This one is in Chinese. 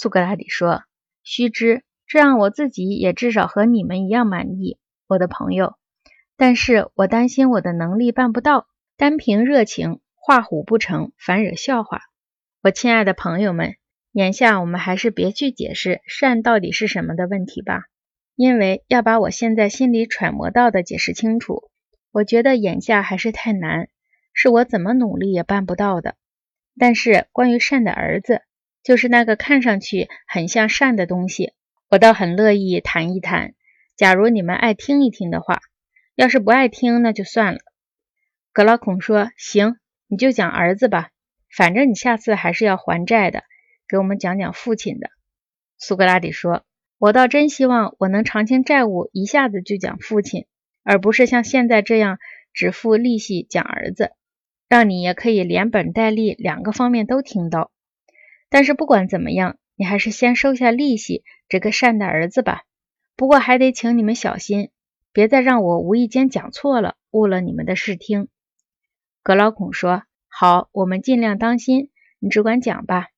苏格拉底说：“须知，这样我自己也至少和你们一样满意，我的朋友。但是我担心我的能力办不到，单凭热情画虎不成，反惹笑话。我亲爱的朋友们，眼下我们还是别去解释善到底是什么的问题吧，因为要把我现在心里揣摩到的解释清楚，我觉得眼下还是太难，是我怎么努力也办不到的。但是关于善的儿子。”就是那个看上去很像善的东西，我倒很乐意谈一谈。假如你们爱听一听的话，要是不爱听，那就算了。格劳孔说：“行，你就讲儿子吧，反正你下次还是要还债的，给我们讲讲父亲的。”苏格拉底说：“我倒真希望我能偿清债务，一下子就讲父亲，而不是像现在这样只付利息讲儿子，让你也可以连本带利两个方面都听到。”但是不管怎么样，你还是先收下利息，这个善的儿子吧。不过还得请你们小心，别再让我无意间讲错了，误了你们的视听。格老孔说：“好，我们尽量当心，你只管讲吧。”